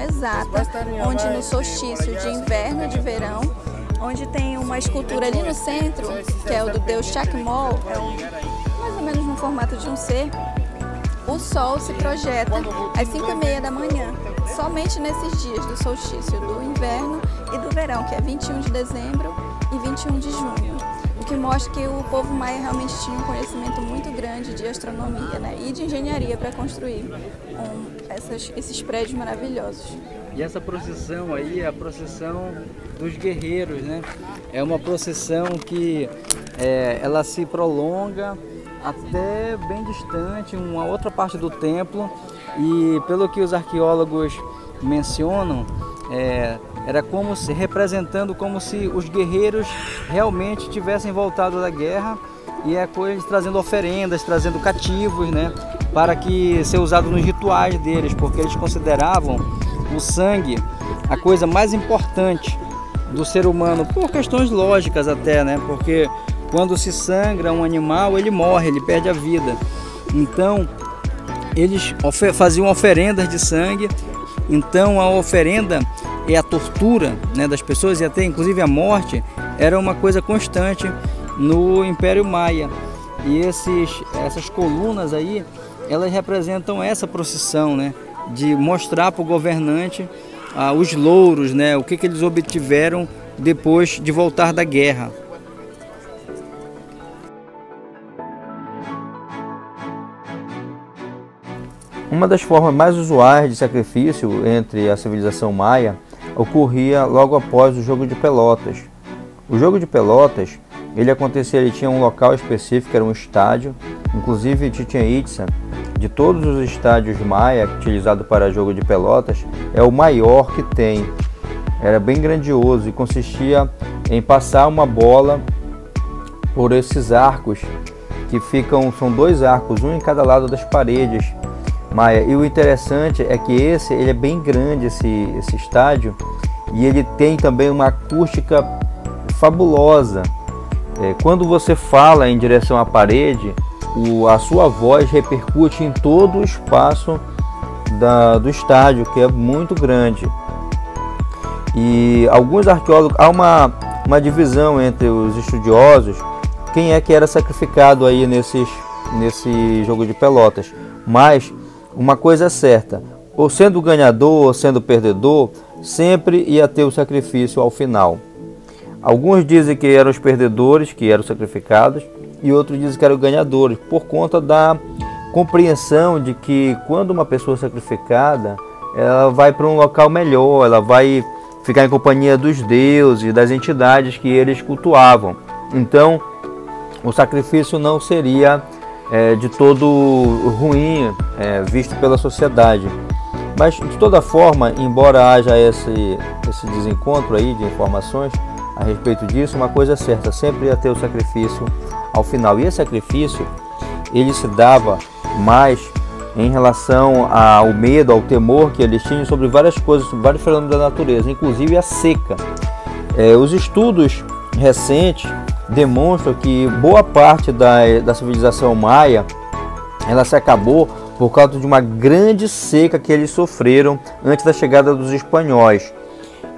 exata, onde no solstício de inverno e de verão, onde tem uma escultura ali no centro, que é o do deus Chakmol, é um, mais ou menos no formato de um ser, o sol se projeta às 5 e meia da manhã, somente nesses dias do solstício do inverno e do verão, que é 21 de dezembro e 21 de junho. O que mostra que o povo maia realmente tinha um conhecimento muito grande de astronomia né, e de engenharia para construir um, essas, esses prédios maravilhosos. E essa procissão aí é a procissão dos guerreiros, né? É uma procissão que é, ela se prolonga até bem distante, uma outra parte do templo, e pelo que os arqueólogos mencionam, é, era como se representando como se os guerreiros realmente tivessem voltado da guerra e é eles trazendo oferendas, trazendo cativos, né, para que ser usado nos rituais deles, porque eles consideravam o sangue a coisa mais importante do ser humano por questões lógicas até, né, porque quando se sangra um animal, ele morre, ele perde a vida. Então, eles faziam oferendas de sangue. Então, a oferenda e a tortura né, das pessoas e até inclusive a morte era uma coisa constante no Império Maia. E esses, essas colunas aí, elas representam essa procissão, né, de mostrar para o governante ah, os louros, né, o que, que eles obtiveram depois de voltar da guerra. Uma das formas mais usuais de sacrifício entre a civilização maia ocorria logo após o jogo de pelotas. O jogo de pelotas, ele acontecia, ele tinha um local específico, era um estádio, inclusive Chichen Itza, de todos os estádios maia utilizados para jogo de pelotas, é o maior que tem. Era bem grandioso e consistia em passar uma bola por esses arcos que ficam, são dois arcos, um em cada lado das paredes Maia. E o interessante é que esse ele é bem grande esse, esse estádio e ele tem também uma acústica fabulosa. É, quando você fala em direção à parede, o, a sua voz repercute em todo o espaço da, do estádio, que é muito grande. E alguns arqueólogos, há uma, uma divisão entre os estudiosos, quem é que era sacrificado aí nesses, nesse jogo de pelotas. Mas uma coisa é certa, ou sendo ganhador ou sendo perdedor, sempre ia ter o sacrifício ao final. Alguns dizem que eram os perdedores que eram sacrificados e outros dizem que eram ganhadores, por conta da compreensão de que quando uma pessoa é sacrificada, ela vai para um local melhor, ela vai ficar em companhia dos deuses, das entidades que eles cultuavam. Então, o sacrifício não seria é, de todo ruim é, visto pela sociedade. Mas de toda forma, embora haja esse, esse desencontro aí de informações a respeito disso, uma coisa é certa, sempre ia ter o sacrifício ao final. E esse sacrifício, ele se dava mais em relação ao medo, ao temor que eles tinham sobre várias coisas, sobre vários fenômenos da natureza, inclusive a seca. É, os estudos recentes demonstram que boa parte da, da civilização maia ela se acabou por causa de uma grande seca que eles sofreram antes da chegada dos espanhóis.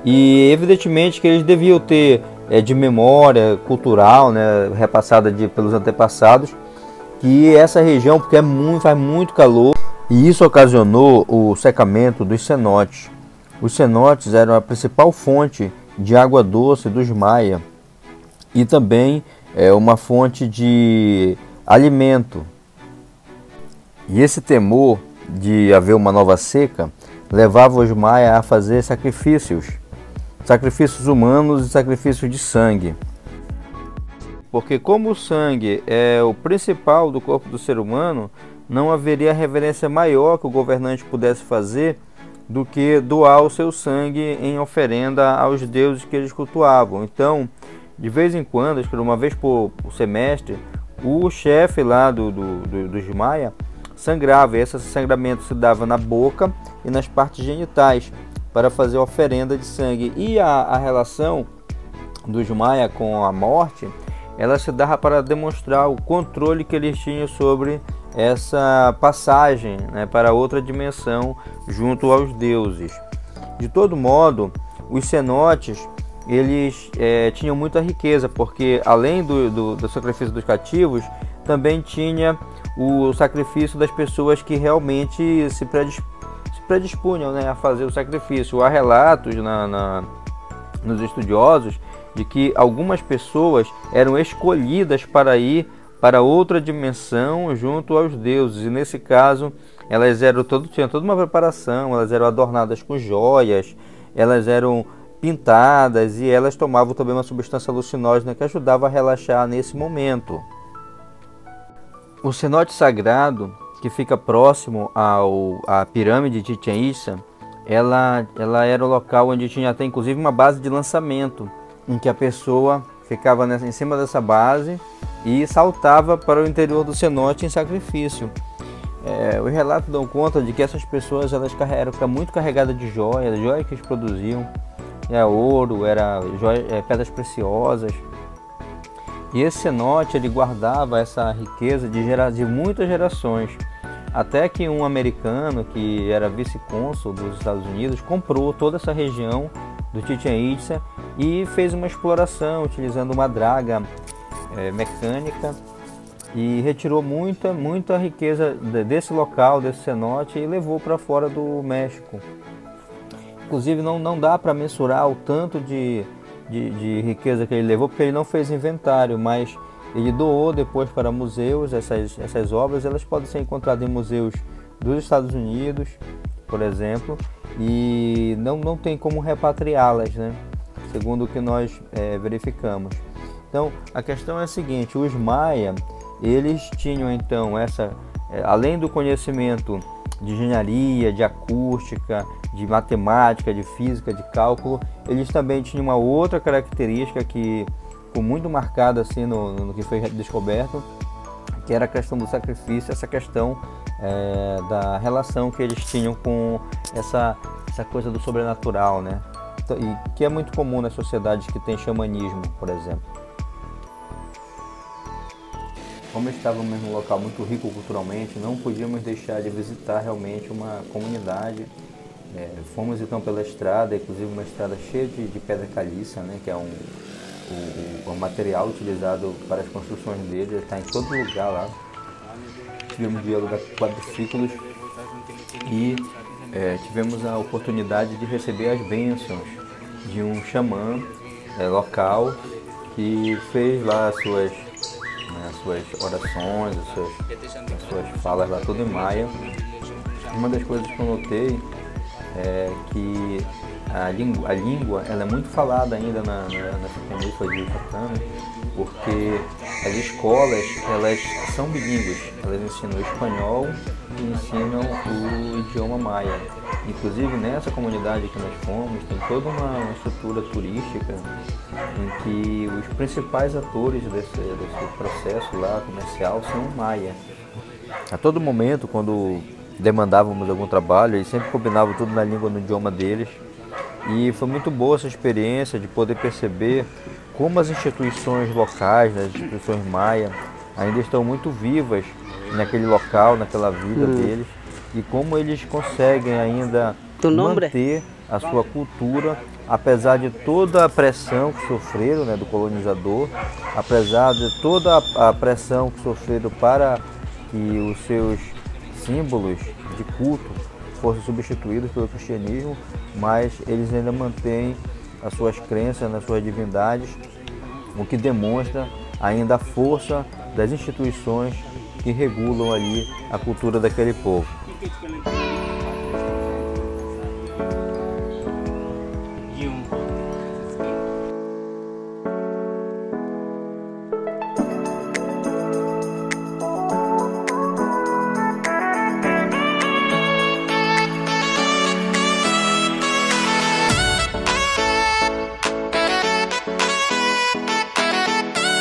E evidentemente que eles deviam ter é, de memória cultural, né, repassada de, pelos antepassados, que essa região, porque é muito, faz muito calor, e isso ocasionou o secamento dos cenotes. Os cenotes eram a principal fonte de água doce dos maia e também é uma fonte de alimento. E esse temor de haver uma nova seca levava os maias a fazer sacrifícios, sacrifícios humanos e sacrifícios de sangue. Porque como o sangue é o principal do corpo do ser humano, não haveria reverência maior que o governante pudesse fazer do que doar o seu sangue em oferenda aos deuses que eles cultuavam. Então, de vez em quando, acho que uma vez por, semestre, o chefe lá do, do, do, dos Maia sangrava. E esse sangramento se dava na boca e nas partes genitais para fazer oferenda de sangue. E a, a relação dos Maia com a morte, ela se dava para demonstrar o controle que eles tinham sobre essa passagem né, para outra dimensão junto aos deuses. De todo modo, os cenotes eles é, tinham muita riqueza, porque além do, do, do sacrifício dos cativos, também tinha o sacrifício das pessoas que realmente se, predisp se predispunham né, a fazer o sacrifício. Há relatos na, na, nos estudiosos de que algumas pessoas eram escolhidas para ir para outra dimensão junto aos deuses, e nesse caso elas eram todo, tinham toda uma preparação, elas eram adornadas com joias, elas eram pintadas e elas tomavam também uma substância alucinógena que ajudava a relaxar nesse momento. O cenote sagrado, que fica próximo ao, à pirâmide de Chichen Itza, ela, ela era o local onde tinha até inclusive uma base de lançamento, em que a pessoa ficava nessa, em cima dessa base e saltava para o interior do cenote em sacrifício. É, os relatos dão conta de que essas pessoas elas eram muito carregadas de joias, joias que eles produziam, era é, ouro, era é, pedras preciosas. E esse cenote ele guardava essa riqueza de, gera, de muitas gerações. Até que um americano que era vice-cônsul dos Estados Unidos comprou toda essa região do Chichen Itza e fez uma exploração utilizando uma draga é, mecânica e retirou muita, muita riqueza desse local, desse cenote e levou para fora do México. Inclusive não, não dá para mensurar o tanto de, de, de riqueza que ele levou, porque ele não fez inventário, mas ele doou depois para museus essas, essas obras. Elas podem ser encontradas em museus dos Estados Unidos, por exemplo, e não, não tem como repatriá-las, né? segundo o que nós é, verificamos. Então, a questão é a seguinte: os Maia, eles tinham então essa, é, além do conhecimento de engenharia, de acústica, de matemática, de física, de cálculo, eles também tinham uma outra característica que ficou muito marcada assim no, no que foi descoberto, que era a questão do sacrifício, essa questão é, da relação que eles tinham com essa, essa coisa do sobrenatural, né? Então, e que é muito comum nas sociedades que têm xamanismo, por exemplo. Como estávamos num local muito rico culturalmente, não podíamos deixar de visitar realmente uma comunidade. É, fomos então pela estrada, inclusive uma estrada cheia de, de pedra caliça, né, que é um, o, o, material utilizado para as construções dele, está em todo lugar lá. Tivemos de alugar quadriciclos e é, tivemos a oportunidade de receber as bênçãos de um xamã é, local que fez lá as suas né, as suas orações, as suas, as suas falas lá tudo em maia. Uma das coisas que eu notei é que a língua, a língua ela é muito falada ainda na, na, nessa península de Yucatán, porque as escolas elas são bilíngues, elas ensinam o espanhol e ensinam o idioma maia. Inclusive nessa comunidade que nós fomos tem toda uma, uma estrutura turística em que os principais atores desse, desse processo lá comercial são maia. A todo momento, quando demandávamos algum trabalho, eles sempre combinavam tudo na língua, no idioma deles. E foi muito boa essa experiência de poder perceber como as instituições locais, né, as instituições maia, ainda estão muito vivas naquele local, naquela vida hum. deles, e como eles conseguem ainda manter a sua cultura, apesar de toda a pressão que sofreram né, do colonizador, apesar de toda a pressão que sofreram para que os seus símbolos de culto fossem substituídos pelo cristianismo, mas eles ainda mantêm as suas crenças nas suas divindades, o que demonstra ainda a força das instituições que regulam ali a cultura daquele povo. package ka lang.